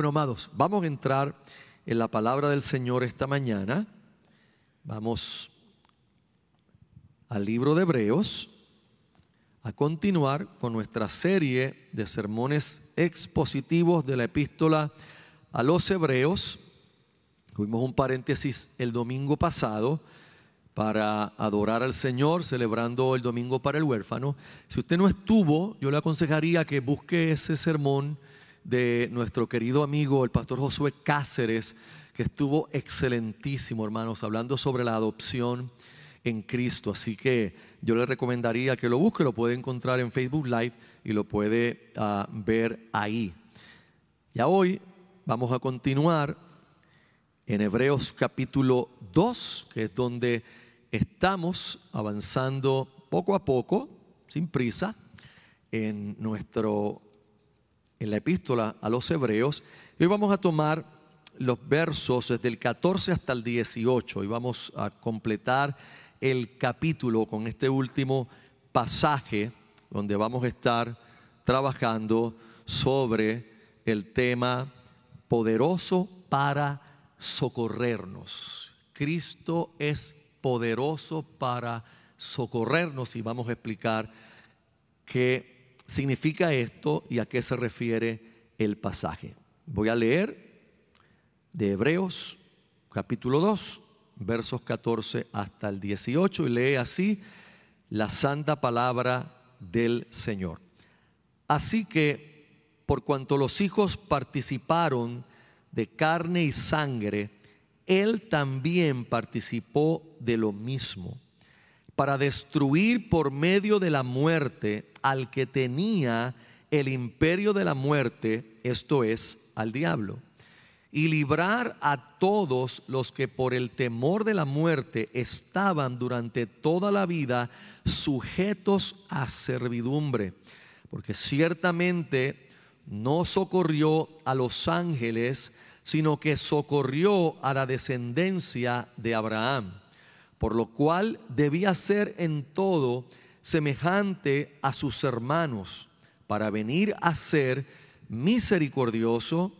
Bueno, amados, vamos a entrar en la palabra del Señor esta mañana. Vamos al libro de Hebreos a continuar con nuestra serie de sermones expositivos de la epístola a los Hebreos. Tuvimos un paréntesis el domingo pasado para adorar al Señor, celebrando el domingo para el huérfano. Si usted no estuvo, yo le aconsejaría que busque ese sermón de nuestro querido amigo, el pastor Josué Cáceres, que estuvo excelentísimo, hermanos, hablando sobre la adopción en Cristo. Así que yo le recomendaría que lo busque, lo puede encontrar en Facebook Live y lo puede ah, ver ahí. Ya hoy vamos a continuar en Hebreos capítulo 2, que es donde estamos avanzando poco a poco, sin prisa, en nuestro en la epístola a los hebreos. Hoy vamos a tomar los versos desde el 14 hasta el 18 y vamos a completar el capítulo con este último pasaje donde vamos a estar trabajando sobre el tema poderoso para socorrernos. Cristo es poderoso para socorrernos y vamos a explicar que significa esto y a qué se refiere el pasaje. Voy a leer de Hebreos capítulo 2, versos 14 hasta el 18 y lee así la santa palabra del Señor. Así que, por cuanto los hijos participaron de carne y sangre, Él también participó de lo mismo para destruir por medio de la muerte al que tenía el imperio de la muerte, esto es, al diablo, y librar a todos los que por el temor de la muerte estaban durante toda la vida sujetos a servidumbre, porque ciertamente no socorrió a los ángeles, sino que socorrió a la descendencia de Abraham por lo cual debía ser en todo semejante a sus hermanos, para venir a ser misericordioso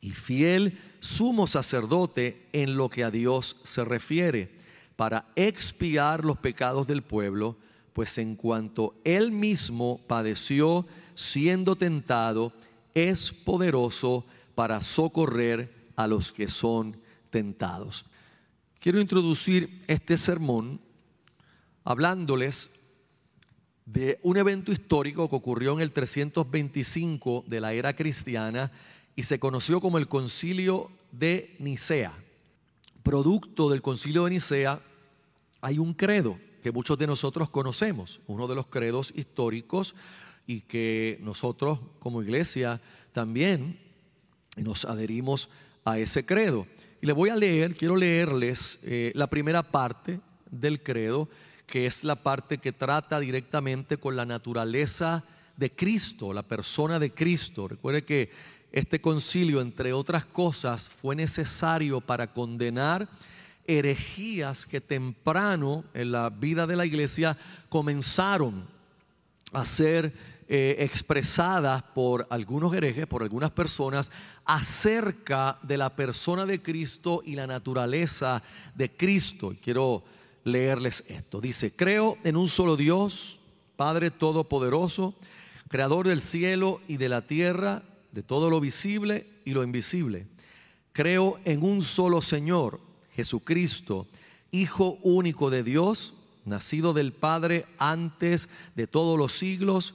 y fiel sumo sacerdote en lo que a Dios se refiere, para expiar los pecados del pueblo, pues en cuanto él mismo padeció siendo tentado, es poderoso para socorrer a los que son tentados. Quiero introducir este sermón hablándoles de un evento histórico que ocurrió en el 325 de la era cristiana y se conoció como el concilio de Nicea. Producto del concilio de Nicea hay un credo que muchos de nosotros conocemos, uno de los credos históricos y que nosotros como iglesia también nos adherimos a ese credo. Y le voy a leer, quiero leerles eh, la primera parte del credo, que es la parte que trata directamente con la naturaleza de Cristo, la persona de Cristo. Recuerde que este concilio, entre otras cosas, fue necesario para condenar herejías que temprano en la vida de la iglesia comenzaron a ser eh, expresadas por algunos herejes, por algunas personas, acerca de la persona de Cristo y la naturaleza de Cristo. quiero leerles esto. Dice, creo en un solo Dios, Padre Todopoderoso, Creador del cielo y de la tierra, de todo lo visible y lo invisible. Creo en un solo Señor, Jesucristo, Hijo único de Dios, nacido del Padre antes de todos los siglos,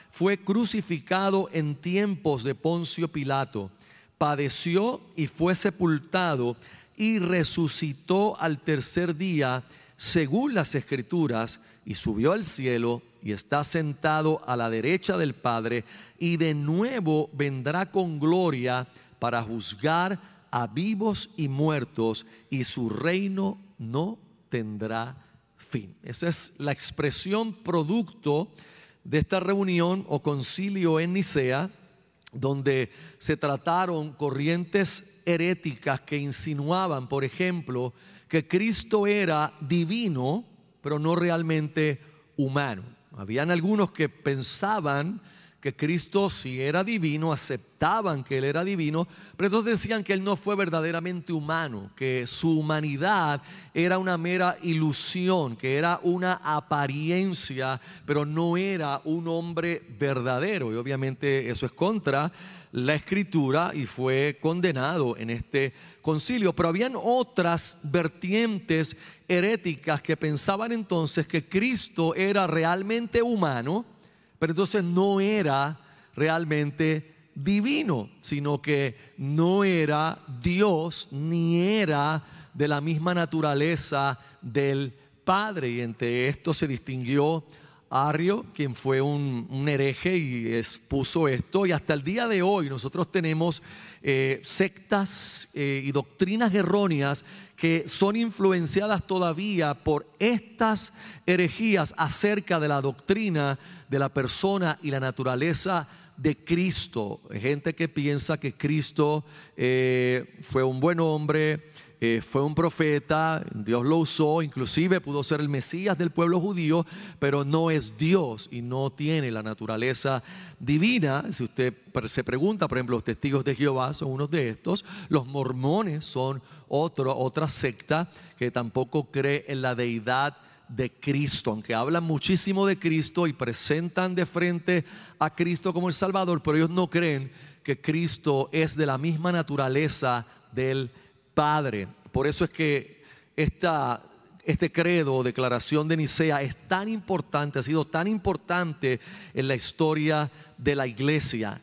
fue crucificado en tiempos de Poncio Pilato, padeció y fue sepultado y resucitó al tercer día según las escrituras y subió al cielo y está sentado a la derecha del Padre y de nuevo vendrá con gloria para juzgar a vivos y muertos, y su reino no tendrá fin. Esa es la expresión producto de esta reunión o concilio en Nicea, donde se trataron corrientes heréticas que insinuaban, por ejemplo, que Cristo era divino, pero no realmente humano. Habían algunos que pensaban que Cristo si era divino, aceptaban que Él era divino, pero entonces decían que Él no fue verdaderamente humano, que su humanidad era una mera ilusión, que era una apariencia, pero no era un hombre verdadero. Y obviamente eso es contra la escritura y fue condenado en este concilio. Pero habían otras vertientes heréticas que pensaban entonces que Cristo era realmente humano, pero entonces no era realmente divino, sino que no era Dios ni era de la misma naturaleza del Padre. Y entre esto se distinguió Arrio, quien fue un, hereje y expuso esto, y hasta el día de hoy nosotros tenemos eh, sectas eh, y doctrinas erróneas que son influenciadas todavía por estas herejías acerca de la doctrina de la persona y la naturaleza de Cristo. Gente que piensa que Cristo eh, fue un buen hombre, eh, fue un profeta, Dios lo usó, inclusive pudo ser el Mesías del pueblo judío, pero no es Dios y no tiene la naturaleza divina. Si usted se pregunta, por ejemplo, los testigos de Jehová son unos de estos, los mormones son otro, otra secta que tampoco cree en la deidad de Cristo, aunque hablan muchísimo de Cristo y presentan de frente a Cristo como el Salvador, pero ellos no creen que Cristo es de la misma naturaleza del Padre. Por eso es que esta, este credo o declaración de Nicea es tan importante, ha sido tan importante en la historia de la iglesia.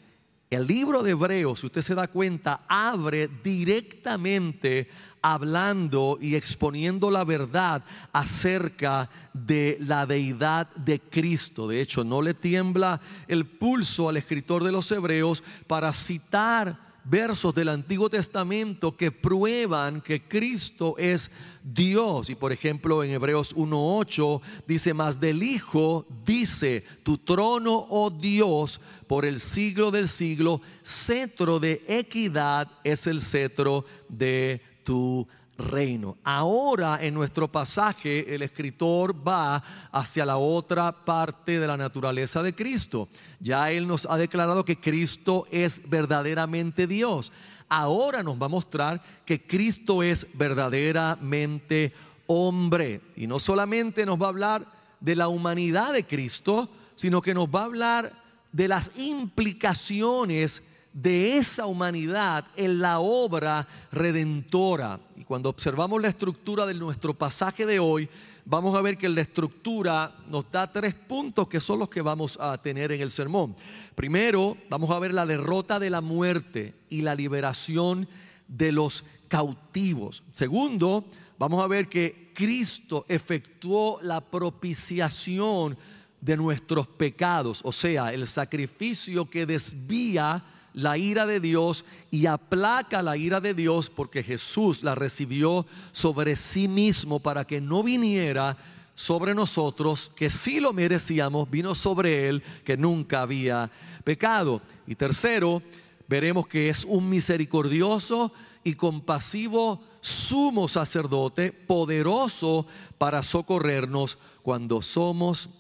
El libro de Hebreos, si usted se da cuenta, abre directamente hablando y exponiendo la verdad acerca de la deidad de Cristo. De hecho, no le tiembla el pulso al escritor de los Hebreos para citar versos del Antiguo Testamento que prueban que Cristo es Dios. Y por ejemplo en Hebreos 1.8 dice, más del Hijo dice, tu trono, oh Dios, por el siglo del siglo, cetro de equidad es el cetro de tu reino. Ahora en nuestro pasaje el escritor va hacia la otra parte de la naturaleza de Cristo. Ya él nos ha declarado que Cristo es verdaderamente Dios. Ahora nos va a mostrar que Cristo es verdaderamente hombre. Y no solamente nos va a hablar de la humanidad de Cristo, sino que nos va a hablar de las implicaciones de esa humanidad en la obra redentora. Y cuando observamos la estructura de nuestro pasaje de hoy, vamos a ver que la estructura nos da tres puntos que son los que vamos a tener en el sermón. Primero, vamos a ver la derrota de la muerte y la liberación de los cautivos. Segundo, vamos a ver que Cristo efectuó la propiciación de nuestros pecados, o sea, el sacrificio que desvía la ira de Dios y aplaca la ira de Dios porque Jesús la recibió sobre sí mismo para que no viniera sobre nosotros, que sí lo merecíamos, vino sobre él que nunca había pecado. Y tercero, veremos que es un misericordioso y compasivo sumo sacerdote, poderoso para socorrernos cuando somos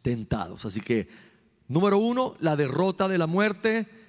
tentados. Así que, número uno, la derrota de la muerte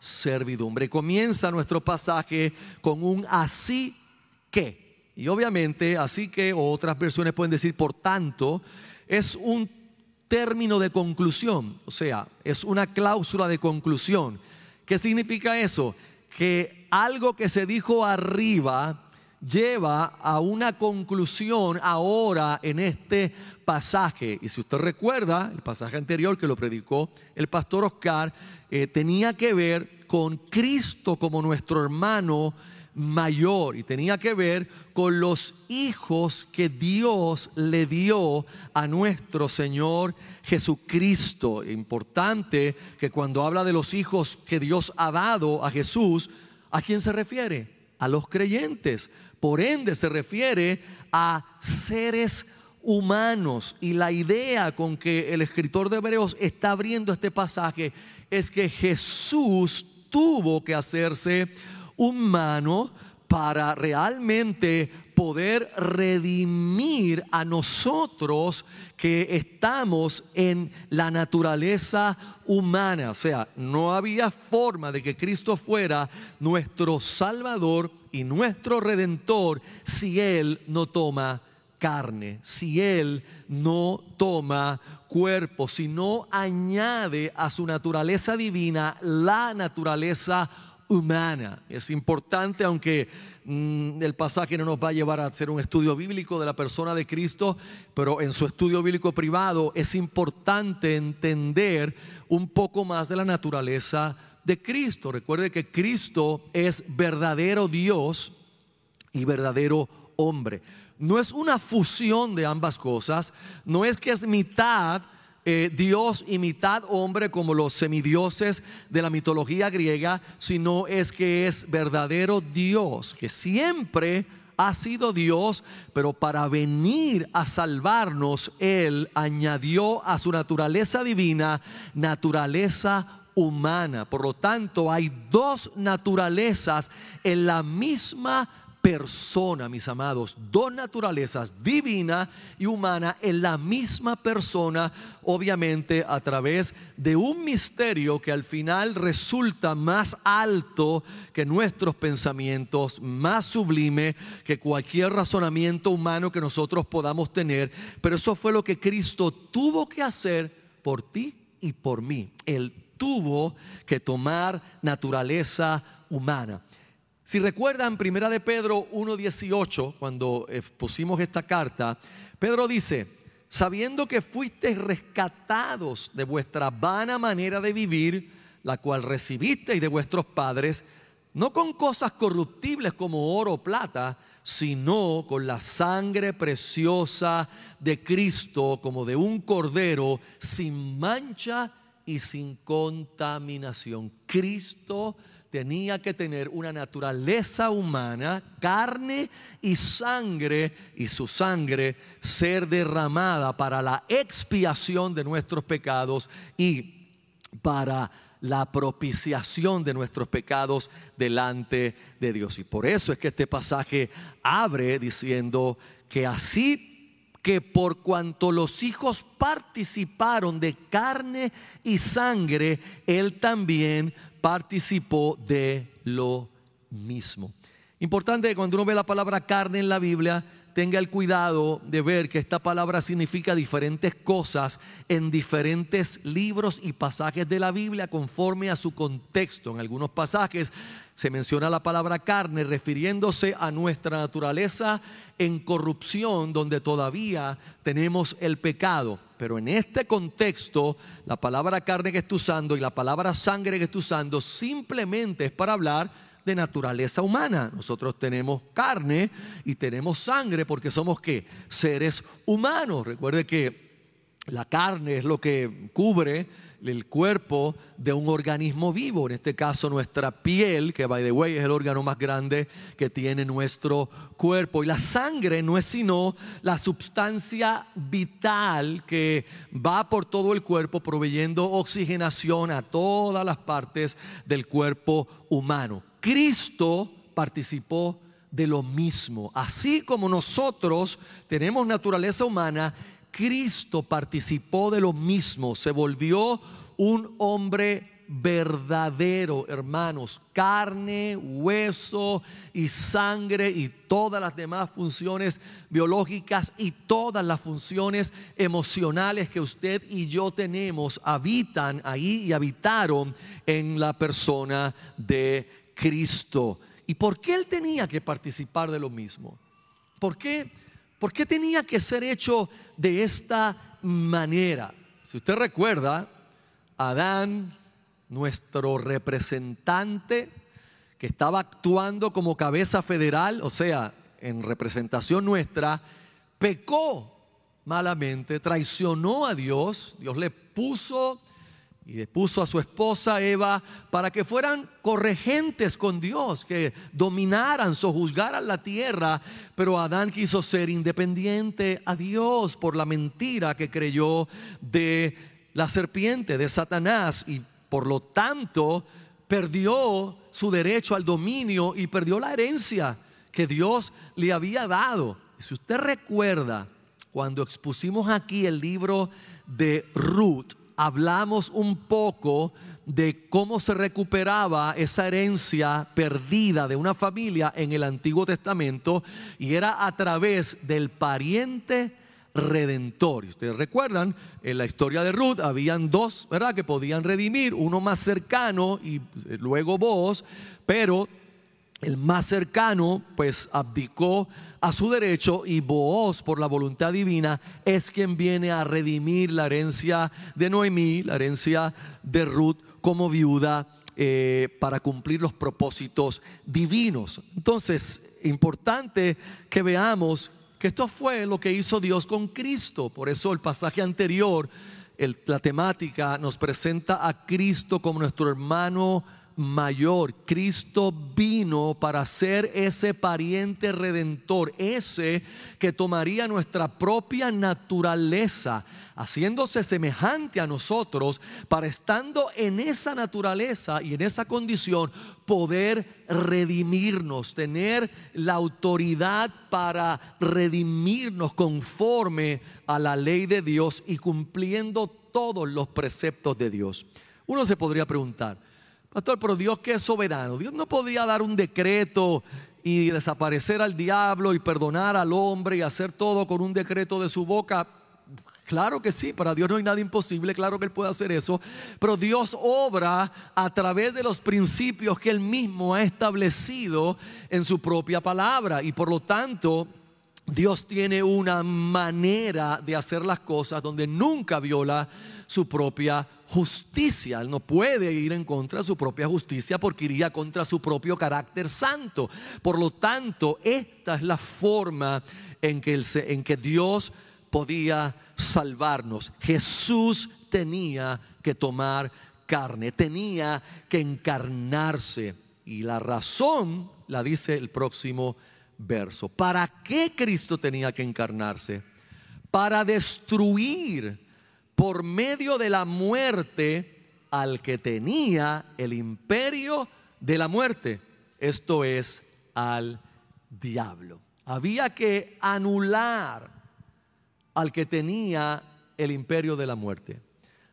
servidumbre. Comienza nuestro pasaje con un así que. Y obviamente, así que, o otras versiones pueden decir, por tanto, es un término de conclusión, o sea, es una cláusula de conclusión. ¿Qué significa eso? Que algo que se dijo arriba lleva a una conclusión ahora en este pasaje. Y si usted recuerda, el pasaje anterior que lo predicó el pastor Oscar, eh, tenía que ver con Cristo como nuestro hermano mayor y tenía que ver con los hijos que Dios le dio a nuestro Señor Jesucristo. Importante que cuando habla de los hijos que Dios ha dado a Jesús, ¿a quién se refiere? A los creyentes. Por ende se refiere a seres humanos. Y la idea con que el escritor de Hebreos está abriendo este pasaje es que Jesús tuvo que hacerse humano para realmente poder redimir a nosotros que estamos en la naturaleza humana. O sea, no había forma de que Cristo fuera nuestro Salvador y nuestro Redentor si Él no toma carne, si Él no toma cuerpo, si no añade a su naturaleza divina la naturaleza humana. Es importante, aunque mm, el pasaje no nos va a llevar a hacer un estudio bíblico de la persona de Cristo, pero en su estudio bíblico privado es importante entender un poco más de la naturaleza de Cristo. Recuerde que Cristo es verdadero Dios y verdadero hombre. No es una fusión de ambas cosas, no es que es mitad eh, Dios y mitad hombre como los semidioses de la mitología griega, sino es que es verdadero Dios, que siempre ha sido Dios, pero para venir a salvarnos, Él añadió a su naturaleza divina naturaleza humana. Por lo tanto, hay dos naturalezas en la misma persona, mis amados, dos naturalezas, divina y humana, en la misma persona, obviamente a través de un misterio que al final resulta más alto que nuestros pensamientos, más sublime que cualquier razonamiento humano que nosotros podamos tener. Pero eso fue lo que Cristo tuvo que hacer por ti y por mí. Tuvo que tomar naturaleza humana. Si recuerdan, primera de Pedro 1.18, cuando eh, pusimos esta carta, Pedro dice, sabiendo que fuisteis rescatados de vuestra vana manera de vivir, la cual recibisteis de vuestros padres, no con cosas corruptibles como oro o plata, sino con la sangre preciosa de Cristo, como de un cordero, sin mancha y sin contaminación. Cristo tenía que tener una naturaleza humana, carne y sangre, y su sangre ser derramada para la expiación de nuestros pecados y para la propiciación de nuestros pecados delante de Dios. Y por eso es que este pasaje abre diciendo que así que por cuanto los hijos participaron de carne y sangre, Él también participó de lo mismo. Importante cuando uno ve la palabra carne en la Biblia, tenga el cuidado de ver que esta palabra significa diferentes cosas en diferentes libros y pasajes de la Biblia conforme a su contexto. En algunos pasajes se menciona la palabra carne refiriéndose a nuestra naturaleza en corrupción donde todavía tenemos el pecado. Pero en este contexto, la palabra carne que estoy usando y la palabra sangre que estoy usando simplemente es para hablar de naturaleza humana. Nosotros tenemos carne y tenemos sangre porque somos que seres humanos. Recuerde que la carne es lo que cubre el cuerpo de un organismo vivo, en este caso nuestra piel, que by the way es el órgano más grande que tiene nuestro cuerpo. Y la sangre no es sino la sustancia vital que va por todo el cuerpo proveyendo oxigenación a todas las partes del cuerpo humano. Cristo participó de lo mismo. Así como nosotros tenemos naturaleza humana, Cristo participó de lo mismo. Se volvió un hombre verdadero, hermanos, carne, hueso y sangre y todas las demás funciones biológicas y todas las funciones emocionales que usted y yo tenemos habitan ahí y habitaron en la persona de Cristo. ¿Y por qué él tenía que participar de lo mismo? ¿Por qué, ¿Por qué tenía que ser hecho de esta manera? Si usted recuerda, Adán, nuestro representante, que estaba actuando como cabeza federal, o sea, en representación nuestra, pecó malamente, traicionó a Dios, Dios le puso y le puso a su esposa Eva para que fueran corregentes con Dios, que dominaran, sojuzgaran la tierra, pero Adán quiso ser independiente a Dios por la mentira que creyó de la serpiente, de Satanás, y por lo tanto perdió su derecho al dominio y perdió la herencia que Dios le había dado. si usted recuerda, cuando expusimos aquí el libro de Ruth, hablamos un poco de cómo se recuperaba esa herencia perdida de una familia en el Antiguo Testamento y era a través del pariente redentor. Y ustedes recuerdan, en la historia de Ruth habían dos, ¿verdad?, que podían redimir, uno más cercano y luego vos, pero el más cercano pues abdicó a su derecho y Booz por la voluntad divina es quien viene a redimir la herencia de Noemí, la herencia de Ruth como viuda eh, para cumplir los propósitos divinos. Entonces, importante que veamos que esto fue lo que hizo Dios con Cristo. Por eso el pasaje anterior, la temática nos presenta a Cristo como nuestro hermano mayor. Cristo vino para ser ese pariente redentor, ese que tomaría nuestra propia naturaleza, haciéndose semejante a nosotros, para estando en esa naturaleza y en esa condición, poder redimirnos, tener la autoridad para redimirnos conforme a la ley de Dios y cumpliendo todos los preceptos de Dios. Uno se podría preguntar, Pastor, pero Dios que es soberano. Dios no podía dar un decreto y desaparecer al diablo y perdonar al hombre y hacer todo con un decreto de su boca. Claro que sí, para Dios no hay nada imposible, claro que Él puede hacer eso, pero Dios obra a través de los principios que Él mismo ha establecido en su propia palabra y por lo tanto Dios tiene una manera de hacer las cosas donde nunca viola su propia justicia. Él no puede ir en contra de su propia justicia porque iría contra su propio carácter santo. Por lo tanto, esta es la forma en que, en que Dios podía salvarnos. Jesús tenía que tomar carne, tenía que encarnarse. Y la razón la dice el próximo verso. ¿Para qué Cristo tenía que encarnarse? Para destruir por medio de la muerte al que tenía el imperio de la muerte, esto es al diablo. Había que anular al que tenía el imperio de la muerte.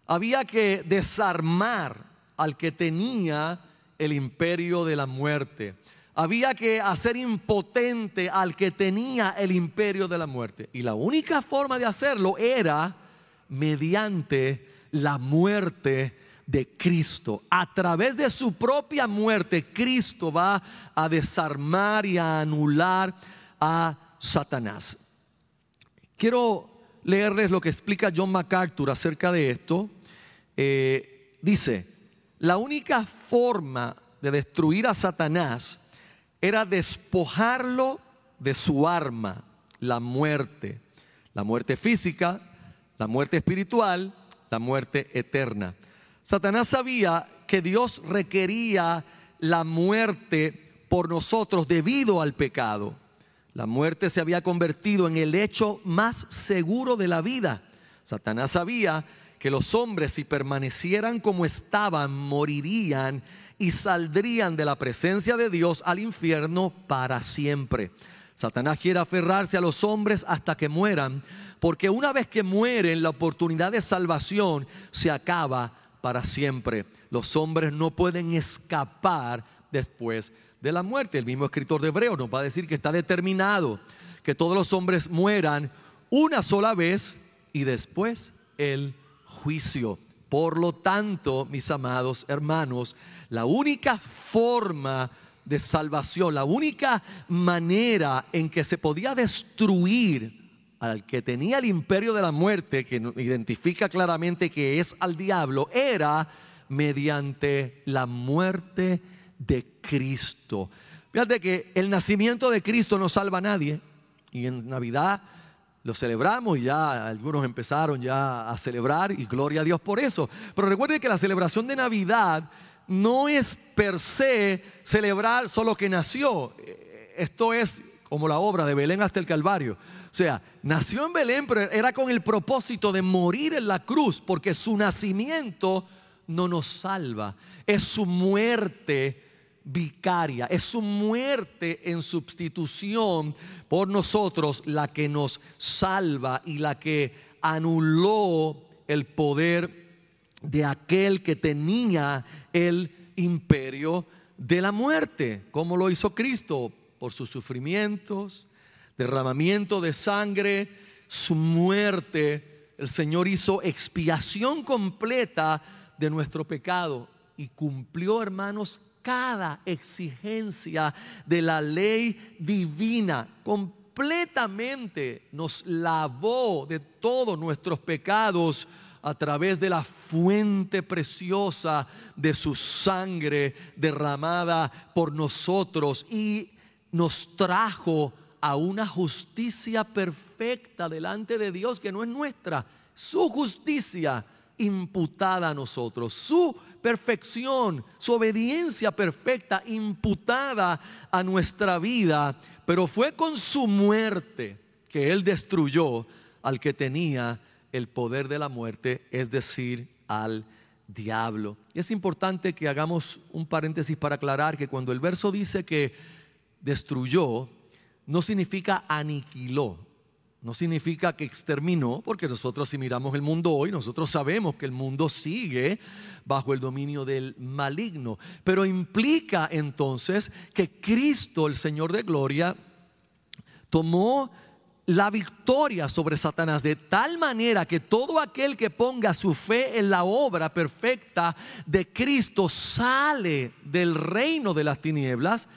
Había que desarmar al que tenía el imperio de la muerte. Había que hacer impotente al que tenía el imperio de la muerte. Y la única forma de hacerlo era mediante la muerte de Cristo. A través de su propia muerte, Cristo va a desarmar y a anular a Satanás. Quiero leerles lo que explica John MacArthur acerca de esto. Eh, dice, la única forma de destruir a Satanás era despojarlo de su arma, la muerte. La muerte física, la muerte espiritual, la muerte eterna. Satanás sabía que Dios requería la muerte por nosotros debido al pecado. La muerte se había convertido en el hecho más seguro de la vida. Satanás sabía que los hombres si permanecieran como estaban morirían y saldrían de la presencia de Dios al infierno para siempre. Satanás quiere aferrarse a los hombres hasta que mueran, porque una vez que mueren, la oportunidad de salvación se acaba para siempre. Los hombres no pueden escapar después de la muerte. El mismo escritor de Hebreo nos va a decir que está determinado que todos los hombres mueran una sola vez y después el juicio. Por lo tanto, mis amados hermanos, la única forma de salvación, la única manera en que se podía destruir al que tenía el imperio de la muerte, que identifica claramente que es al diablo, era mediante la muerte de Cristo. Fíjate que el nacimiento de Cristo no salva a nadie. Y en Navidad lo celebramos y ya algunos empezaron ya a celebrar y gloria a Dios por eso. Pero recuerde que la celebración de Navidad no es per se celebrar solo que nació. Esto es como la obra de Belén hasta el Calvario. O sea, nació en Belén, pero era con el propósito de morir en la cruz, porque su nacimiento no nos salva, es su muerte vicaria, es su muerte en sustitución por nosotros la que nos salva y la que anuló el poder de aquel que tenía el imperio de la muerte, como lo hizo Cristo por sus sufrimientos, derramamiento de sangre, su muerte. El Señor hizo expiación completa de nuestro pecado y cumplió, hermanos, cada exigencia de la ley divina. Completamente nos lavó de todos nuestros pecados a través de la fuente preciosa de su sangre derramada por nosotros y nos trajo a una justicia perfecta delante de Dios que no es nuestra, su justicia imputada a nosotros, su perfección, su obediencia perfecta imputada a nuestra vida, pero fue con su muerte que Él destruyó al que tenía el poder de la muerte, es decir, al diablo. Es importante que hagamos un paréntesis para aclarar que cuando el verso dice que destruyó, no significa aniquiló, no significa que exterminó, porque nosotros si miramos el mundo hoy, nosotros sabemos que el mundo sigue bajo el dominio del maligno. Pero implica entonces que Cristo, el Señor de Gloria, tomó la victoria sobre Satanás de tal manera que todo aquel que ponga su fe en la obra perfecta de Cristo sale del reino de las tinieblas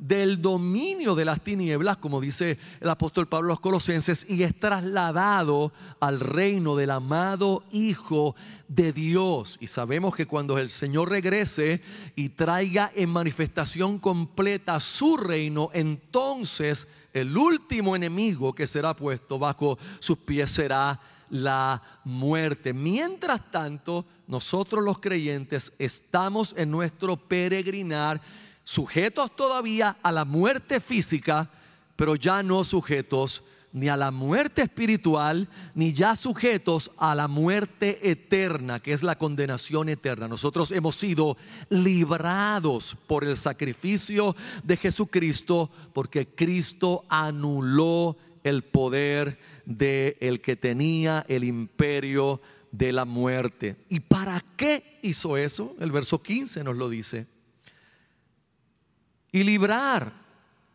del dominio de las tinieblas, como dice el apóstol Pablo a los Colosenses, y es trasladado al reino del amado Hijo de Dios. Y sabemos que cuando el Señor regrese y traiga en manifestación completa su reino, entonces el último enemigo que será puesto bajo sus pies será la muerte. Mientras tanto, nosotros los creyentes estamos en nuestro peregrinar sujetos todavía a la muerte física, pero ya no sujetos ni a la muerte espiritual, ni ya sujetos a la muerte eterna, que es la condenación eterna. Nosotros hemos sido librados por el sacrificio de Jesucristo, porque Cristo anuló el poder de el que tenía el imperio de la muerte. ¿Y para qué hizo eso? El verso 15 nos lo dice y librar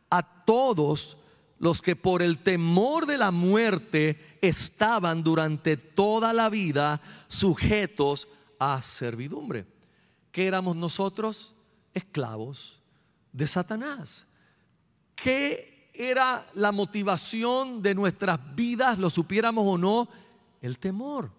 a todos los que por el temor de la muerte estaban durante toda la vida sujetos a servidumbre. ¿Qué éramos nosotros? Esclavos de Satanás. ¿Qué era la motivación de nuestras vidas, lo supiéramos o no? El temor.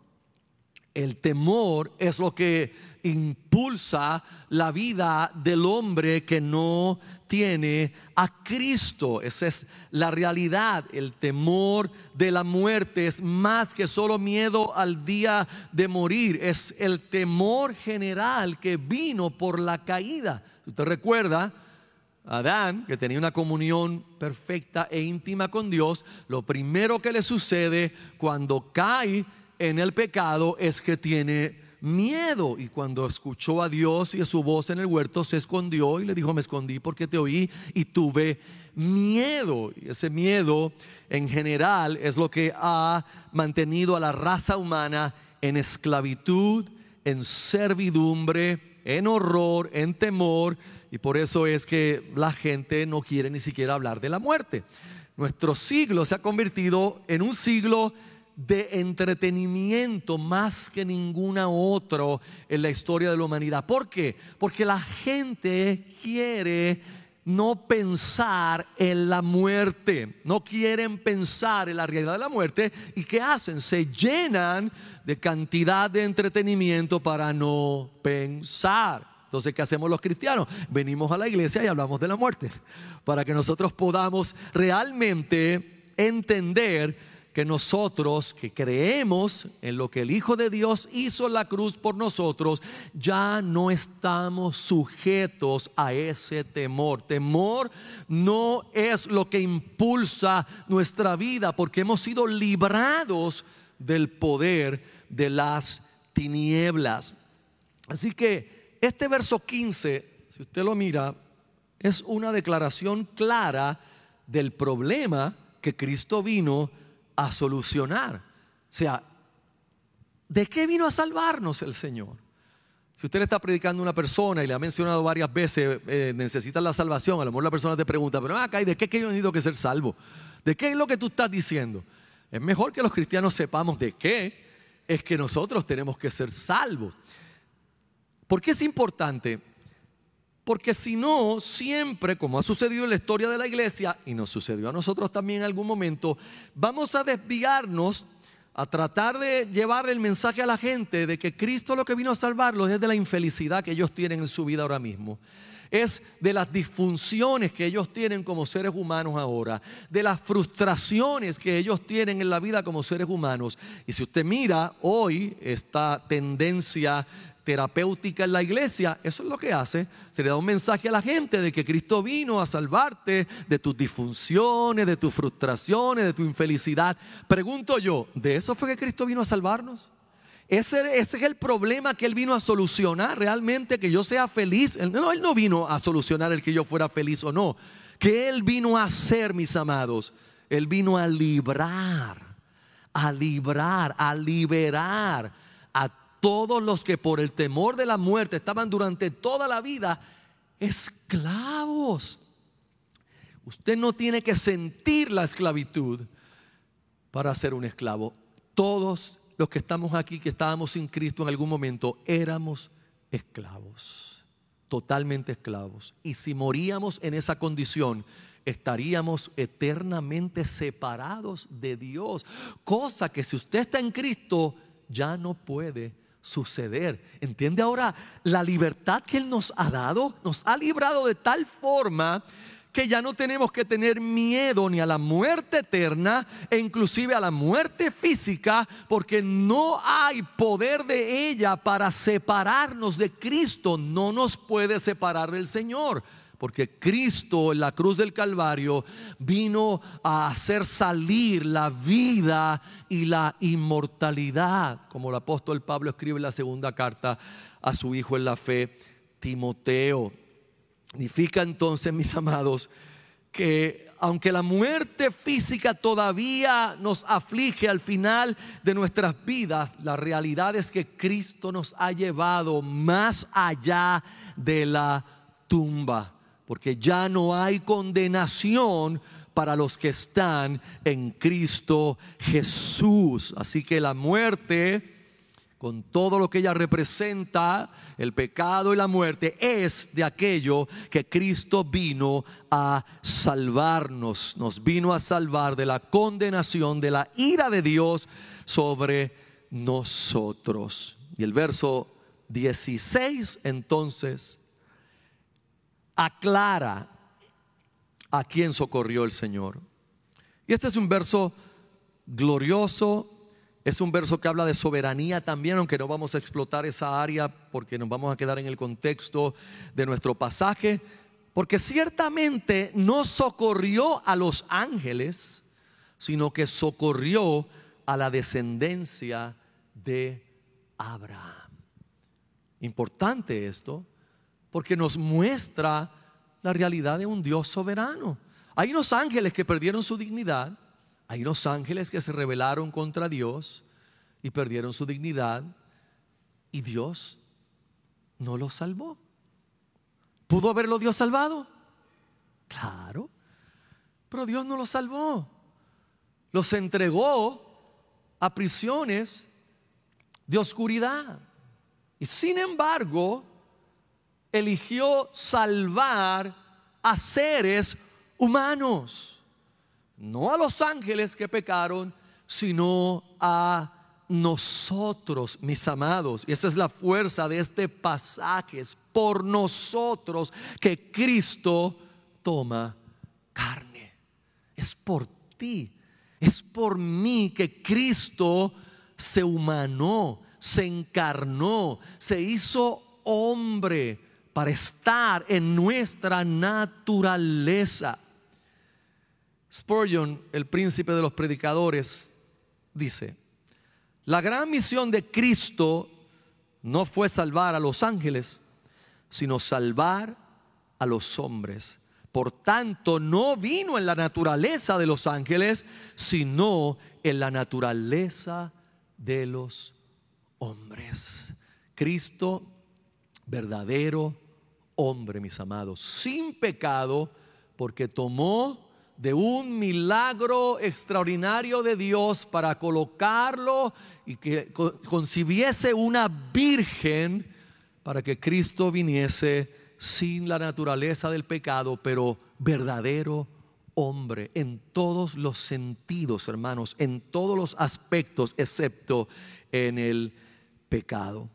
El temor es lo que impulsa la vida del hombre que no tiene a Cristo. Esa es la realidad. El temor de la muerte es más que solo miedo al día de morir. Es el temor general que vino por la caída. Usted recuerda, Adán, que tenía una comunión perfecta e íntima con Dios, lo primero que le sucede cuando cae en el pecado es que tiene miedo. Y cuando escuchó a Dios y a su voz en el huerto, se escondió y le dijo, me escondí porque te oí y tuve miedo. Y ese miedo en general es lo que ha mantenido a la raza humana en esclavitud, en servidumbre, en horror, en temor. Y por eso es que la gente no quiere ni siquiera hablar de la muerte. Nuestro siglo se ha convertido en un siglo de entretenimiento más que ninguna otro en la historia de la humanidad. ¿Por qué? Porque la gente quiere no pensar en la muerte, no quieren pensar en la realidad de la muerte y ¿qué hacen? Se llenan de cantidad de entretenimiento para no pensar. Entonces, ¿qué hacemos los cristianos? Venimos a la iglesia y hablamos de la muerte, para que nosotros podamos realmente entender que nosotros que creemos en lo que el Hijo de Dios hizo en la cruz por nosotros, ya no estamos sujetos a ese temor. Temor no es lo que impulsa nuestra vida porque hemos sido librados del poder de las tinieblas. Así que este verso 15, si usted lo mira, es una declaración clara del problema que Cristo vino a solucionar. O sea, ¿de qué vino a salvarnos el Señor? Si usted le está predicando a una persona y le ha mencionado varias veces, eh, necesita la salvación, a lo mejor la persona te pregunta, pero acá, ¿y de qué que yo que ser salvo? ¿De qué es lo que tú estás diciendo? Es mejor que los cristianos sepamos de qué es que nosotros tenemos que ser salvos. ¿Por qué es importante? Porque si no, siempre, como ha sucedido en la historia de la iglesia, y nos sucedió a nosotros también en algún momento, vamos a desviarnos a tratar de llevar el mensaje a la gente de que Cristo lo que vino a salvarlos es de la infelicidad que ellos tienen en su vida ahora mismo. Es de las disfunciones que ellos tienen como seres humanos ahora, de las frustraciones que ellos tienen en la vida como seres humanos. Y si usted mira hoy esta tendencia terapéutica en la iglesia, eso es lo que hace. Se le da un mensaje a la gente de que Cristo vino a salvarte de tus disfunciones, de tus frustraciones, de tu infelicidad. Pregunto yo, ¿de eso fue que Cristo vino a salvarnos? Ese, ese, es el problema que Él vino a solucionar realmente, que yo sea feliz. No, Él no vino a solucionar el que yo fuera feliz o no. Que Él vino a hacer, mis amados. Él vino a librar, a librar, a liberar a todos los que por el temor de la muerte estaban durante toda la vida esclavos. Usted no tiene que sentir la esclavitud para ser un esclavo. Todos los que estamos aquí, que estábamos sin Cristo en algún momento, éramos esclavos, totalmente esclavos. Y si moríamos en esa condición, estaríamos eternamente separados de Dios. Cosa que si usted está en Cristo, ya no puede suceder. ¿Entiende ahora la libertad que Él nos ha dado? Nos ha librado de tal forma que ya no tenemos que tener miedo ni a la muerte eterna e inclusive a la muerte física, porque no hay poder de ella para separarnos de Cristo, no nos puede separar del Señor porque Cristo en la cruz del Calvario vino a hacer salir la vida y la inmortalidad, como el apóstol Pablo escribe en la segunda carta a su hijo en la fe, Timoteo. Significa entonces, mis amados, que aunque la muerte física todavía nos aflige al final de nuestras vidas, la realidad es que Cristo nos ha llevado más allá de la tumba porque ya no hay condenación para los que están en Cristo Jesús. Así que la muerte, con todo lo que ella representa, el pecado y la muerte, es de aquello que Cristo vino a salvarnos. Nos vino a salvar de la condenación, de la ira de Dios sobre nosotros. Y el verso 16 entonces aclara a quién socorrió el Señor. Y este es un verso glorioso, es un verso que habla de soberanía también, aunque no vamos a explotar esa área porque nos vamos a quedar en el contexto de nuestro pasaje, porque ciertamente no socorrió a los ángeles, sino que socorrió a la descendencia de Abraham. Importante esto, porque nos muestra la realidad de un Dios soberano. Hay unos ángeles que perdieron su dignidad, hay unos ángeles que se rebelaron contra Dios y perdieron su dignidad y Dios no los salvó. ¿Pudo haberlo Dios salvado? Claro, pero Dios no los salvó. Los entregó a prisiones de oscuridad. Y sin embargo, eligió salvar a seres humanos. No a los ángeles que pecaron, sino a nosotros, mis amados. Y esa es la fuerza de este pasaje. Es por nosotros que Cristo toma carne. Es por ti. Es por mí que Cristo se humanó, se encarnó, se hizo hombre para estar en nuestra naturaleza. Spurgeon, el príncipe de los predicadores, dice, la gran misión de Cristo no fue salvar a los ángeles, sino salvar a los hombres. Por tanto, no vino en la naturaleza de los ángeles, sino en la naturaleza de los hombres. Cristo, verdadero hombre, mis amados, sin pecado, porque tomó de un milagro extraordinario de Dios para colocarlo y que concibiese una virgen para que Cristo viniese sin la naturaleza del pecado, pero verdadero hombre en todos los sentidos, hermanos, en todos los aspectos, excepto en el pecado.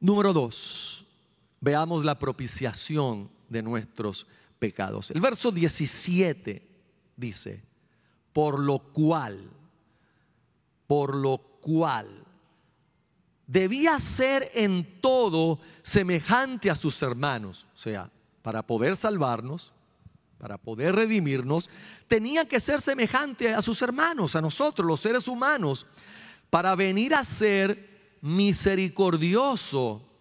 Número dos, veamos la propiciación de nuestros pecados. El verso 17 dice, por lo cual, por lo cual, debía ser en todo semejante a sus hermanos, o sea, para poder salvarnos, para poder redimirnos, tenía que ser semejante a sus hermanos, a nosotros, los seres humanos, para venir a ser misericordioso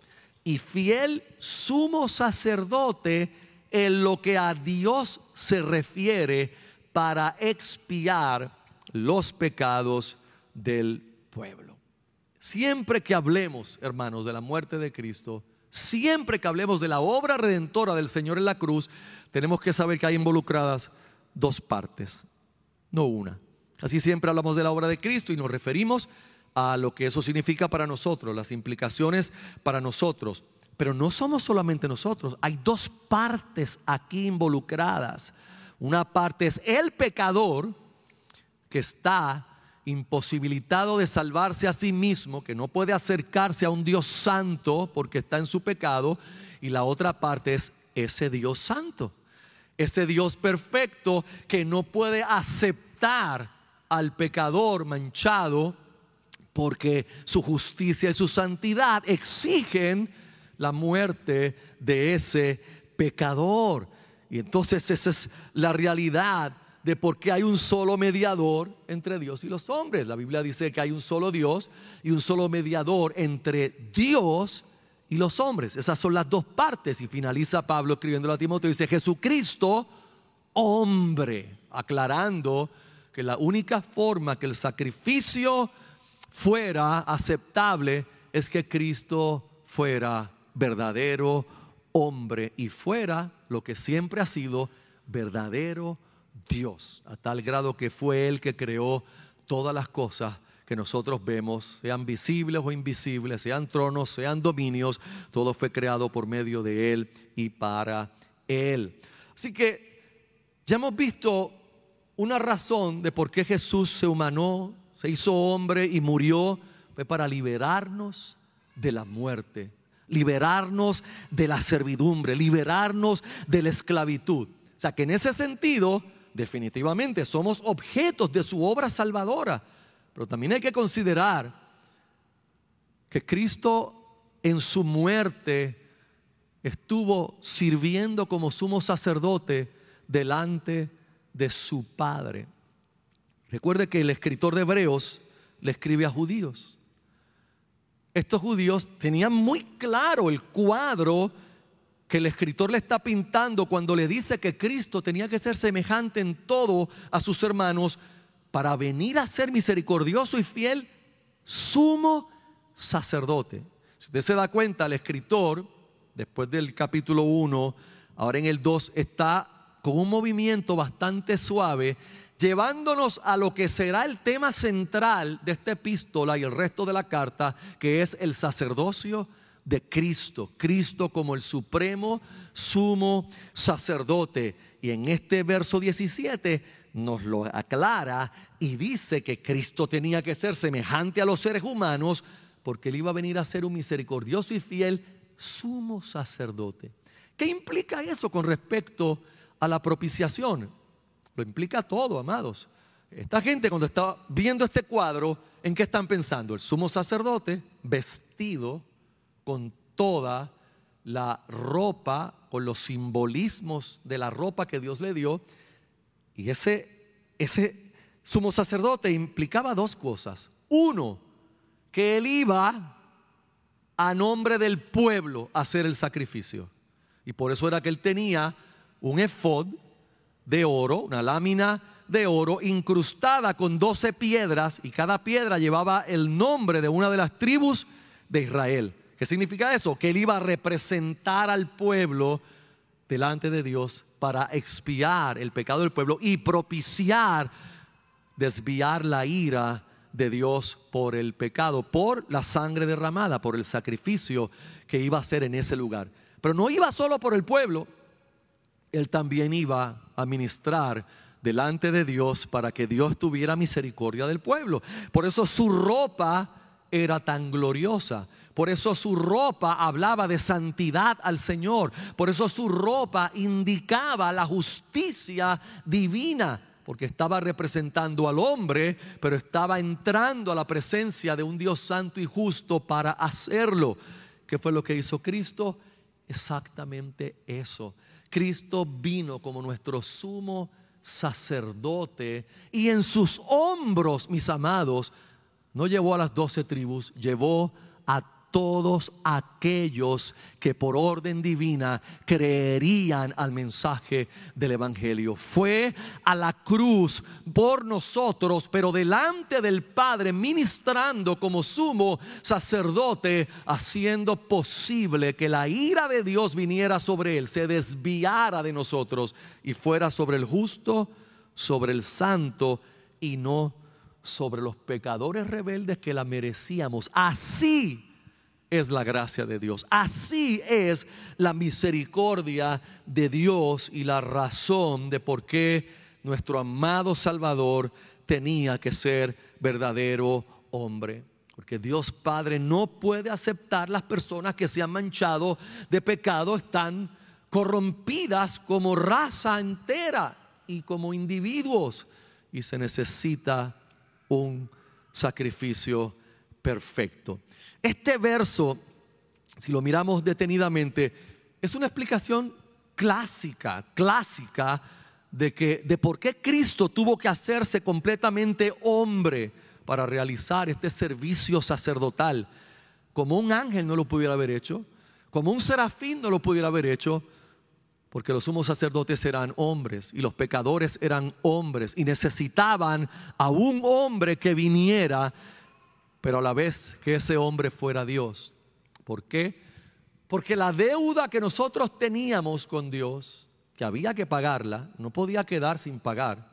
y fiel sumo sacerdote en lo que a Dios se refiere para expiar los pecados del pueblo. Siempre que hablemos, hermanos, de la muerte de Cristo, siempre que hablemos de la obra redentora del Señor en la cruz, tenemos que saber que hay involucradas dos partes, no una. Así siempre hablamos de la obra de Cristo y nos referimos a lo que eso significa para nosotros, las implicaciones para nosotros. Pero no somos solamente nosotros, hay dos partes aquí involucradas. Una parte es el pecador que está imposibilitado de salvarse a sí mismo, que no puede acercarse a un Dios santo porque está en su pecado, y la otra parte es ese Dios santo, ese Dios perfecto que no puede aceptar al pecador manchado porque su justicia y su santidad exigen la muerte de ese pecador. Y entonces esa es la realidad de por qué hay un solo mediador entre Dios y los hombres. La Biblia dice que hay un solo Dios y un solo mediador entre Dios y los hombres. Esas son las dos partes. Y finaliza Pablo escribiendo a Timoteo dice Jesucristo, hombre, aclarando que la única forma que el sacrificio fuera aceptable es que Cristo fuera verdadero hombre y fuera lo que siempre ha sido verdadero Dios, a tal grado que fue Él que creó todas las cosas que nosotros vemos, sean visibles o invisibles, sean tronos, sean dominios, todo fue creado por medio de Él y para Él. Así que ya hemos visto una razón de por qué Jesús se humanó, se hizo hombre y murió, para liberarnos de la muerte liberarnos de la servidumbre, liberarnos de la esclavitud. O sea que en ese sentido, definitivamente somos objetos de su obra salvadora. Pero también hay que considerar que Cristo en su muerte estuvo sirviendo como sumo sacerdote delante de su Padre. Recuerde que el escritor de Hebreos le escribe a judíos estos judíos tenían muy claro el cuadro que el escritor le está pintando cuando le dice que Cristo tenía que ser semejante en todo a sus hermanos para venir a ser misericordioso y fiel sumo sacerdote. Si usted se da cuenta, el escritor, después del capítulo 1, ahora en el 2, está con un movimiento bastante suave llevándonos a lo que será el tema central de esta epístola y el resto de la carta, que es el sacerdocio de Cristo, Cristo como el supremo sumo sacerdote. Y en este verso 17 nos lo aclara y dice que Cristo tenía que ser semejante a los seres humanos porque él iba a venir a ser un misericordioso y fiel sumo sacerdote. ¿Qué implica eso con respecto a la propiciación? Lo implica todo, amados. Esta gente cuando está viendo este cuadro, ¿en qué están pensando? El sumo sacerdote vestido con toda la ropa, con los simbolismos de la ropa que Dios le dio. Y ese, ese sumo sacerdote implicaba dos cosas. Uno, que él iba a nombre del pueblo a hacer el sacrificio. Y por eso era que él tenía un efod de oro, una lámina de oro incrustada con doce piedras y cada piedra llevaba el nombre de una de las tribus de Israel. ¿Qué significa eso? Que él iba a representar al pueblo delante de Dios para expiar el pecado del pueblo y propiciar, desviar la ira de Dios por el pecado, por la sangre derramada, por el sacrificio que iba a hacer en ese lugar. Pero no iba solo por el pueblo, él también iba a ministrar delante de Dios para que Dios tuviera misericordia del pueblo. Por eso su ropa era tan gloriosa. Por eso su ropa hablaba de santidad al Señor. Por eso su ropa indicaba la justicia divina. Porque estaba representando al hombre, pero estaba entrando a la presencia de un Dios santo y justo para hacerlo. ¿Qué fue lo que hizo Cristo? Exactamente eso. Cristo vino como nuestro sumo sacerdote y en sus hombros, mis amados, no llevó a las doce tribus, llevó a todos aquellos que por orden divina creerían al mensaje del Evangelio. Fue a la cruz por nosotros, pero delante del Padre, ministrando como sumo sacerdote, haciendo posible que la ira de Dios viniera sobre él, se desviara de nosotros y fuera sobre el justo, sobre el santo y no sobre los pecadores rebeldes que la merecíamos. Así es la gracia de Dios. Así es la misericordia de Dios y la razón de por qué nuestro amado Salvador tenía que ser verdadero hombre. Porque Dios Padre no puede aceptar las personas que se han manchado de pecado, están corrompidas como raza entera y como individuos. Y se necesita un sacrificio perfecto. Este verso, si lo miramos detenidamente, es una explicación clásica, clásica de que de por qué Cristo tuvo que hacerse completamente hombre para realizar este servicio sacerdotal. Como un ángel no lo pudiera haber hecho, como un serafín no lo pudiera haber hecho, porque los sumos sacerdotes eran hombres y los pecadores eran hombres y necesitaban a un hombre que viniera pero a la vez que ese hombre fuera Dios. ¿Por qué? Porque la deuda que nosotros teníamos con Dios, que había que pagarla, no podía quedar sin pagar.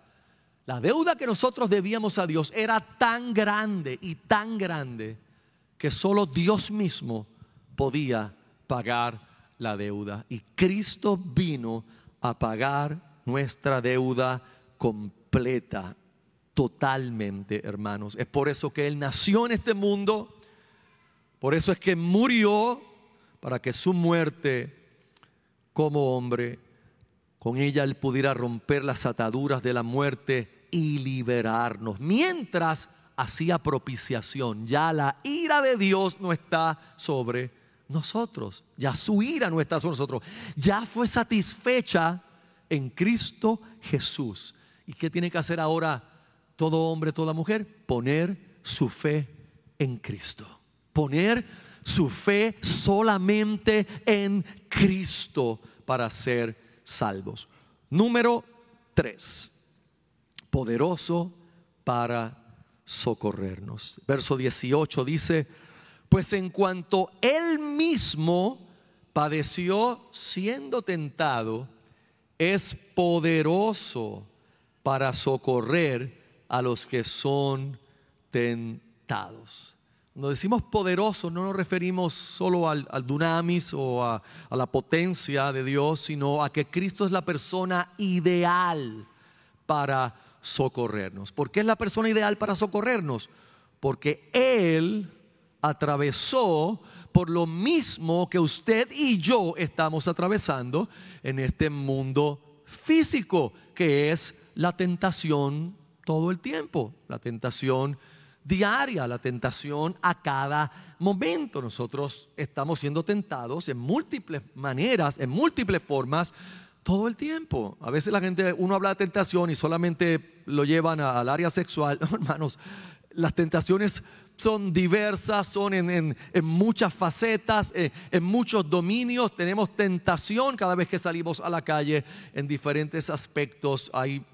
La deuda que nosotros debíamos a Dios era tan grande y tan grande que solo Dios mismo podía pagar la deuda. Y Cristo vino a pagar nuestra deuda completa totalmente, hermanos. Es por eso que Él nació en este mundo, por eso es que murió, para que su muerte como hombre, con ella Él pudiera romper las ataduras de la muerte y liberarnos. Mientras hacía propiciación, ya la ira de Dios no está sobre nosotros, ya su ira no está sobre nosotros, ya fue satisfecha en Cristo Jesús. ¿Y qué tiene que hacer ahora todo hombre, toda mujer, poner su fe en Cristo. Poner su fe solamente en Cristo para ser salvos. Número tres, poderoso para socorrernos. Verso 18 dice, pues en cuanto él mismo padeció siendo tentado, es poderoso para socorrer a los que son tentados. Cuando decimos poderoso no nos referimos solo al, dunamis o a, a la potencia de Dios, sino a que Cristo es la persona ideal para socorrernos. ¿Por qué es la persona ideal para socorrernos? Porque Él atravesó por lo mismo que usted y yo estamos atravesando en este mundo físico, que es la tentación todo el tiempo, la tentación diaria, la tentación a cada momento. Nosotros estamos siendo tentados en múltiples maneras, en múltiples formas, todo el tiempo. A veces la gente, uno habla de tentación y solamente lo llevan al área sexual. hermanos, las tentaciones son diversas, son en, muchas facetas, eh, en muchos dominios. Tenemos tentación cada vez que salimos a la calle en diferentes aspectos. Hay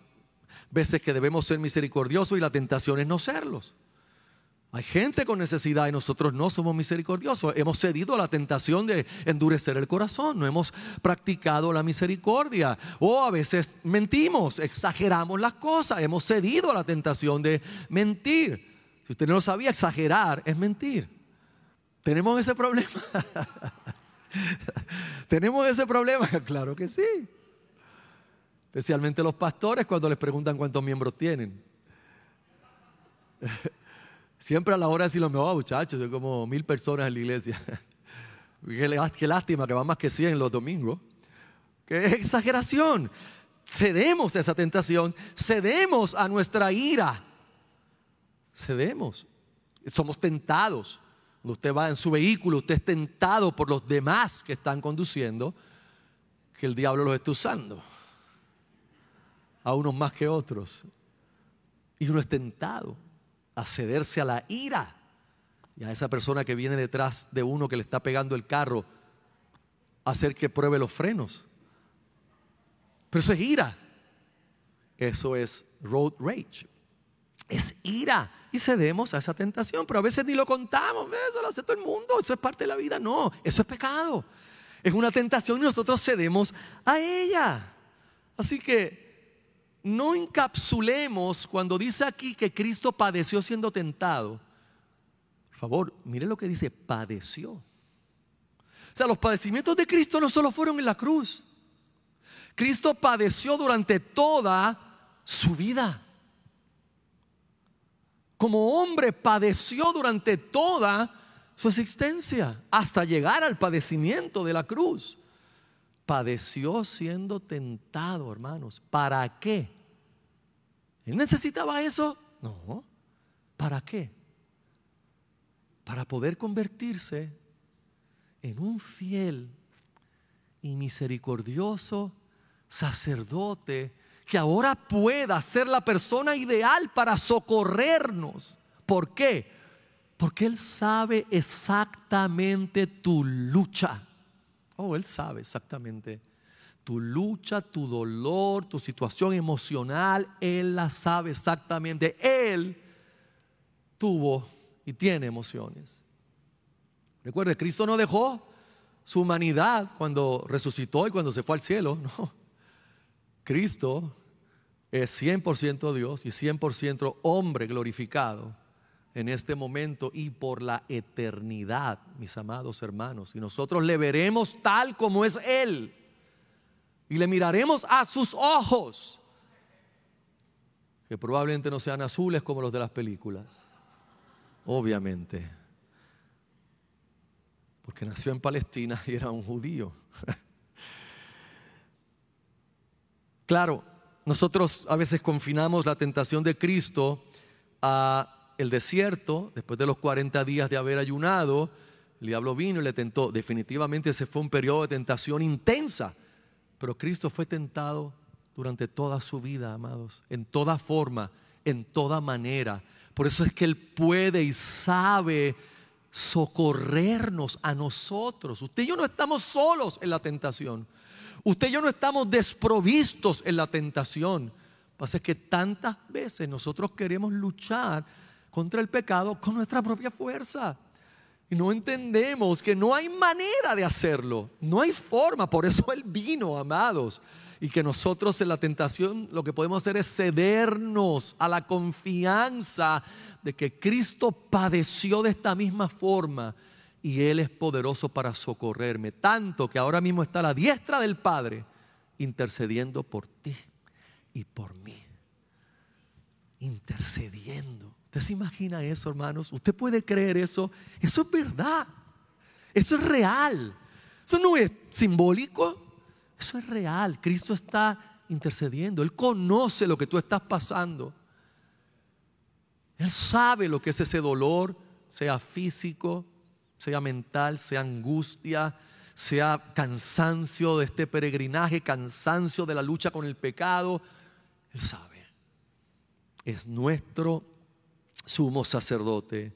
veces que debemos ser misericordiosos y la tentación es no serlos. Hay gente con necesidad y nosotros no somos misericordiosos. Hemos cedido a la tentación de endurecer el corazón, no hemos practicado la misericordia. O a veces mentimos, exageramos las cosas, hemos cedido a la tentación de mentir. Si usted no lo sabía, exagerar es mentir. ¿Tenemos ese problema? ¿Tenemos ese problema? Claro que sí. Especialmente los pastores cuando les preguntan cuántos miembros tienen. Siempre a la hora de decir lo mejor, muchachos, hay como mil personas en la iglesia. Qué lástima que van más que 100 los domingos. Qué exageración. Cedemos a esa tentación, cedemos a nuestra ira. Cedemos. Somos tentados. Cuando usted va en su vehículo, usted es tentado por los demás que están conduciendo, que el diablo los está usando. A unos más que otros. Y uno es tentado a cederse a la ira y a esa persona que viene detrás de uno que le está pegando el carro, hacer que pruebe los frenos. Pero eso es ira. Eso es road rage. Es ira. Y cedemos a esa tentación, pero a veces ni lo contamos. Eso lo hace todo el mundo. Eso es parte de la vida. No, eso es pecado. Es una tentación y nosotros cedemos a ella. Así que no encapsulemos cuando dice aquí que Cristo padeció siendo tentado. Por favor, mire lo que dice, padeció. O sea, los padecimientos de Cristo no solo fueron en la cruz. Cristo padeció durante toda su vida. Como hombre padeció durante toda su existencia, hasta llegar al padecimiento de la cruz. Padeció siendo tentado, hermanos. ¿Para qué? ¿Él necesitaba eso? No. ¿Para qué? Para poder convertirse en un fiel y misericordioso sacerdote que ahora pueda ser la persona ideal para socorrernos. ¿Por qué? Porque Él sabe exactamente tu lucha. Oh, Él sabe exactamente tu lucha, tu dolor, tu situación emocional, Él la sabe exactamente. Él tuvo y tiene emociones. Recuerde, Cristo no dejó su humanidad cuando resucitó y cuando se fue al cielo. No. Cristo es 100% Dios y 100% hombre glorificado en este momento y por la eternidad, mis amados hermanos. Y nosotros le veremos tal como es Él y le miraremos a sus ojos, que probablemente no sean azules como los de las películas, obviamente, porque nació en Palestina y era un judío. claro, nosotros a veces confinamos la tentación de Cristo a el desierto, después de los 40 días de haber ayunado, el diablo vino y le tentó. Definitivamente ese fue un periodo de tentación intensa pero Cristo fue tentado durante toda su vida, amados, en toda forma, en toda manera. Por eso es que Él puede y sabe socorrernos a nosotros. Usted y yo no estamos solos en la tentación. Usted y yo no estamos desprovistos en la tentación. Pasa que tantas veces nosotros queremos luchar contra el pecado con nuestra propia fuerza. Y no entendemos que no hay manera de hacerlo, no hay forma, por eso Él vino, amados. Y que nosotros en la tentación lo que podemos hacer es cedernos a la confianza de que Cristo padeció de esta misma forma y Él es poderoso para socorrerme, tanto que ahora mismo está a la diestra del Padre intercediendo por ti y por mí. Intercediendo. ¿Usted se imagina eso, hermanos? ¿Usted puede creer eso? Eso es verdad. Eso es real. Eso no es simbólico. Eso es real. Cristo está intercediendo. Él conoce lo que tú estás pasando. Él sabe lo que es ese dolor, sea físico, sea mental, sea angustia, sea cansancio de este peregrinaje, cansancio de la lucha con el pecado. Él sabe. Es nuestro sumo sacerdote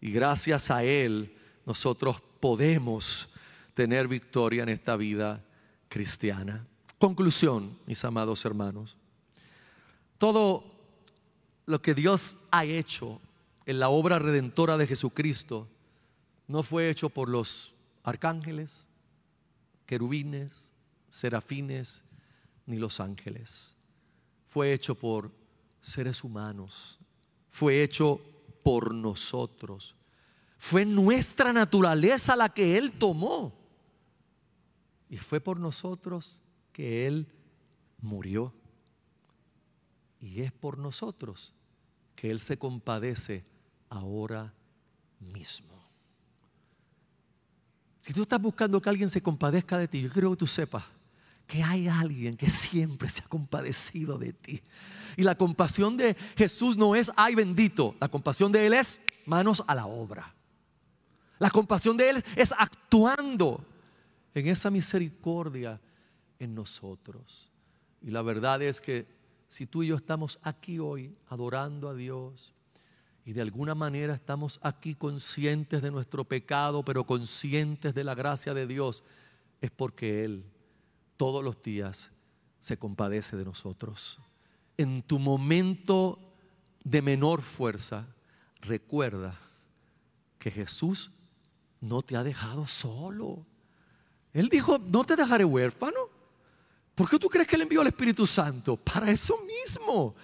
y gracias a Él nosotros podemos tener victoria en esta vida cristiana. Conclusión, mis amados hermanos. Todo lo que Dios ha hecho en la obra redentora de Jesucristo no fue hecho por los arcángeles, querubines, serafines, ni los ángeles. Fue hecho por seres humanos. Fue hecho por nosotros. Fue nuestra naturaleza la que Él tomó. Y fue por nosotros que Él murió. Y es por nosotros que Él se compadece ahora mismo. Si tú estás buscando que alguien se compadezca de ti, yo quiero que tú sepas que hay alguien que siempre se ha compadecido de ti. Y la compasión de Jesús no es, ay bendito, la compasión de Él es manos a la obra. La compasión de Él es actuando en esa misericordia en nosotros. Y la verdad es que si tú y yo estamos aquí hoy adorando a Dios y de alguna manera estamos aquí conscientes de nuestro pecado, pero conscientes de la gracia de Dios, es porque Él todos los días se compadece de nosotros. En tu momento de menor fuerza, recuerda que Jesús no te ha dejado solo. Él dijo, no te dejaré huérfano. ¿Por qué tú crees que Él envió al Espíritu Santo? Para eso mismo.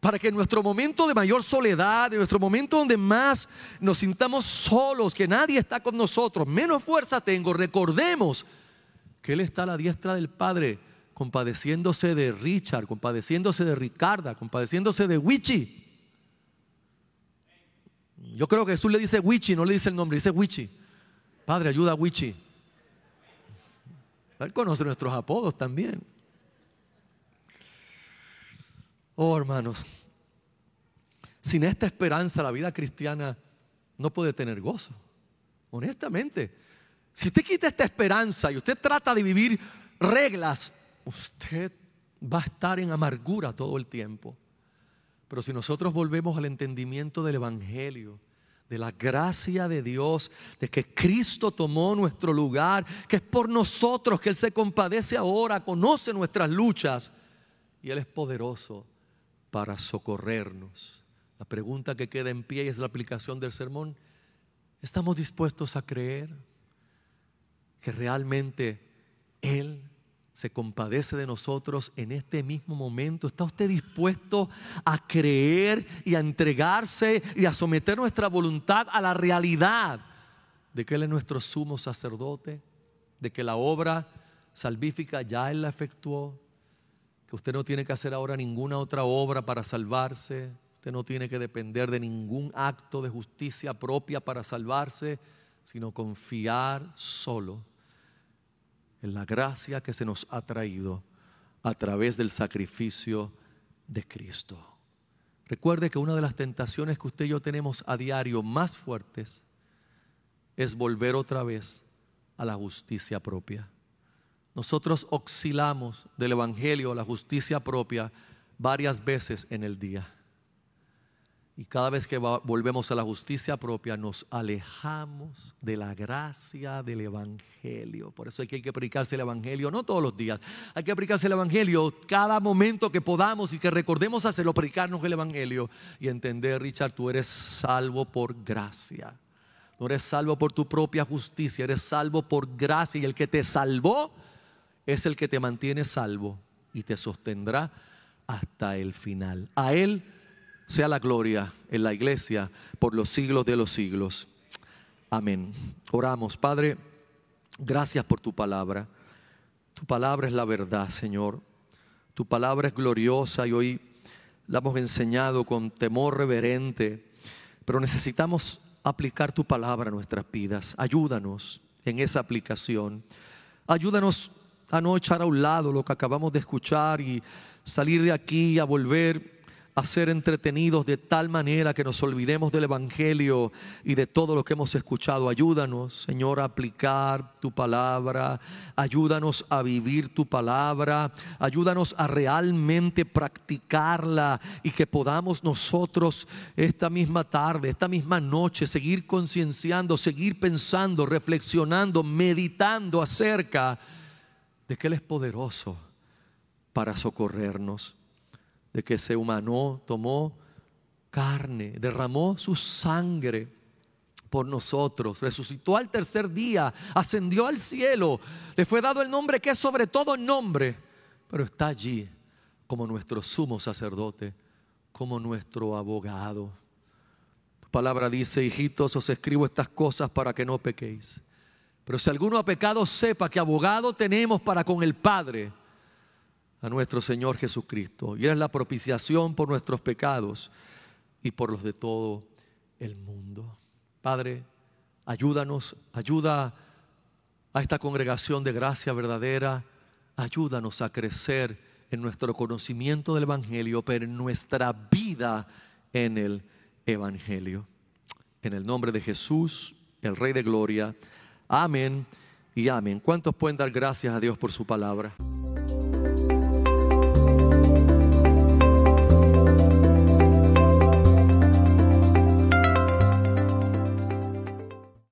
Para que en nuestro momento de mayor soledad, en nuestro momento donde más nos sintamos solos, que nadie está con nosotros, menos fuerza tengo, recordemos que Él está a la diestra del Padre, compadeciéndose de Richard, compadeciéndose de Ricarda, compadeciéndose de Wichi. Yo creo que Jesús le dice Wichi, no le dice el nombre, dice Wichi. Padre, ayuda a Wichi. Él conoce nuestros apodos también. Oh, hermanos, sin esta esperanza la vida cristiana no puede tener gozo. Honestamente, si usted quita esta esperanza y usted trata de vivir reglas, usted va a estar en amargura todo el tiempo. Pero si nosotros volvemos al entendimiento del Evangelio, de la gracia de Dios, de que Cristo tomó nuestro lugar, que es por nosotros que Él se compadece ahora, conoce nuestras luchas y Él es poderoso para socorrernos. La pregunta que queda en pie es la aplicación del sermón. ¿Estamos dispuestos a creer que realmente Él se compadece de nosotros en este mismo momento? ¿Está usted dispuesto a creer y a entregarse y a someter nuestra voluntad a la realidad de que Él es nuestro sumo sacerdote? De que la obra salvífica ya Él la efectuó, que usted no tiene que hacer ahora ninguna otra obra para salvarse, usted no tiene que depender de ningún acto de justicia propia para salvarse, sino confiar solo en la gracia que se nos ha traído a través del sacrificio de Cristo. Recuerde que una de las tentaciones que usted y yo tenemos a diario más fuertes es volver otra vez a la justicia propia. Nosotros oscilamos del Evangelio a la justicia propia varias veces en el día. Y cada vez que volvemos a la justicia propia, nos alejamos de la gracia del Evangelio. Por eso hay que, predicarse el Evangelio, no todos los días. Hay que predicarse el Evangelio cada momento que podamos y que recordemos hacerlo, predicarnos el Evangelio y entender, Richard, tú eres salvo por gracia. No eres salvo por tu propia justicia, eres salvo por gracia. Y el que te salvó es el que te mantiene salvo y te sostendrá hasta el final. A Él sea la gloria en la iglesia por los siglos de los siglos. Amén. Oramos, Padre, gracias por tu palabra. Tu palabra es la verdad, Señor. Tu palabra es gloriosa y hoy la hemos enseñado con temor reverente, pero necesitamos aplicar tu palabra a nuestras vidas. Ayúdanos en esa aplicación. Ayúdanos a no echar a un lado lo que acabamos de escuchar y salir de aquí a volver a ser entretenidos de tal manera que nos olvidemos del Evangelio y de todo lo que hemos escuchado. Ayúdanos, Señor, a aplicar tu palabra. Ayúdanos a vivir tu palabra. Ayúdanos a realmente practicarla y que podamos nosotros esta misma tarde, esta misma noche, seguir concienciando, seguir pensando, reflexionando, meditando acerca de que Él es poderoso para socorrernos de que se humanó, tomó carne, derramó su sangre por nosotros, resucitó al tercer día, ascendió al cielo, le fue dado el nombre que es sobre todo nombre, pero está allí como nuestro sumo sacerdote, como nuestro abogado. Tu palabra dice, hijitos, os escribo estas cosas para que no pequéis. Pero si alguno ha pecado, sepa que abogado tenemos para con el Padre a nuestro Señor Jesucristo. Y es la propiciación por nuestros pecados y por los de todo el mundo. Padre, ayúdanos, ayuda a esta congregación de gracia verdadera, ayúdanos a crecer en nuestro conocimiento del Evangelio, pero en nuestra vida en el Evangelio. En el nombre de Jesús, el Rey de Gloria. Amén y amén. ¿Cuántos pueden dar gracias a Dios por su palabra?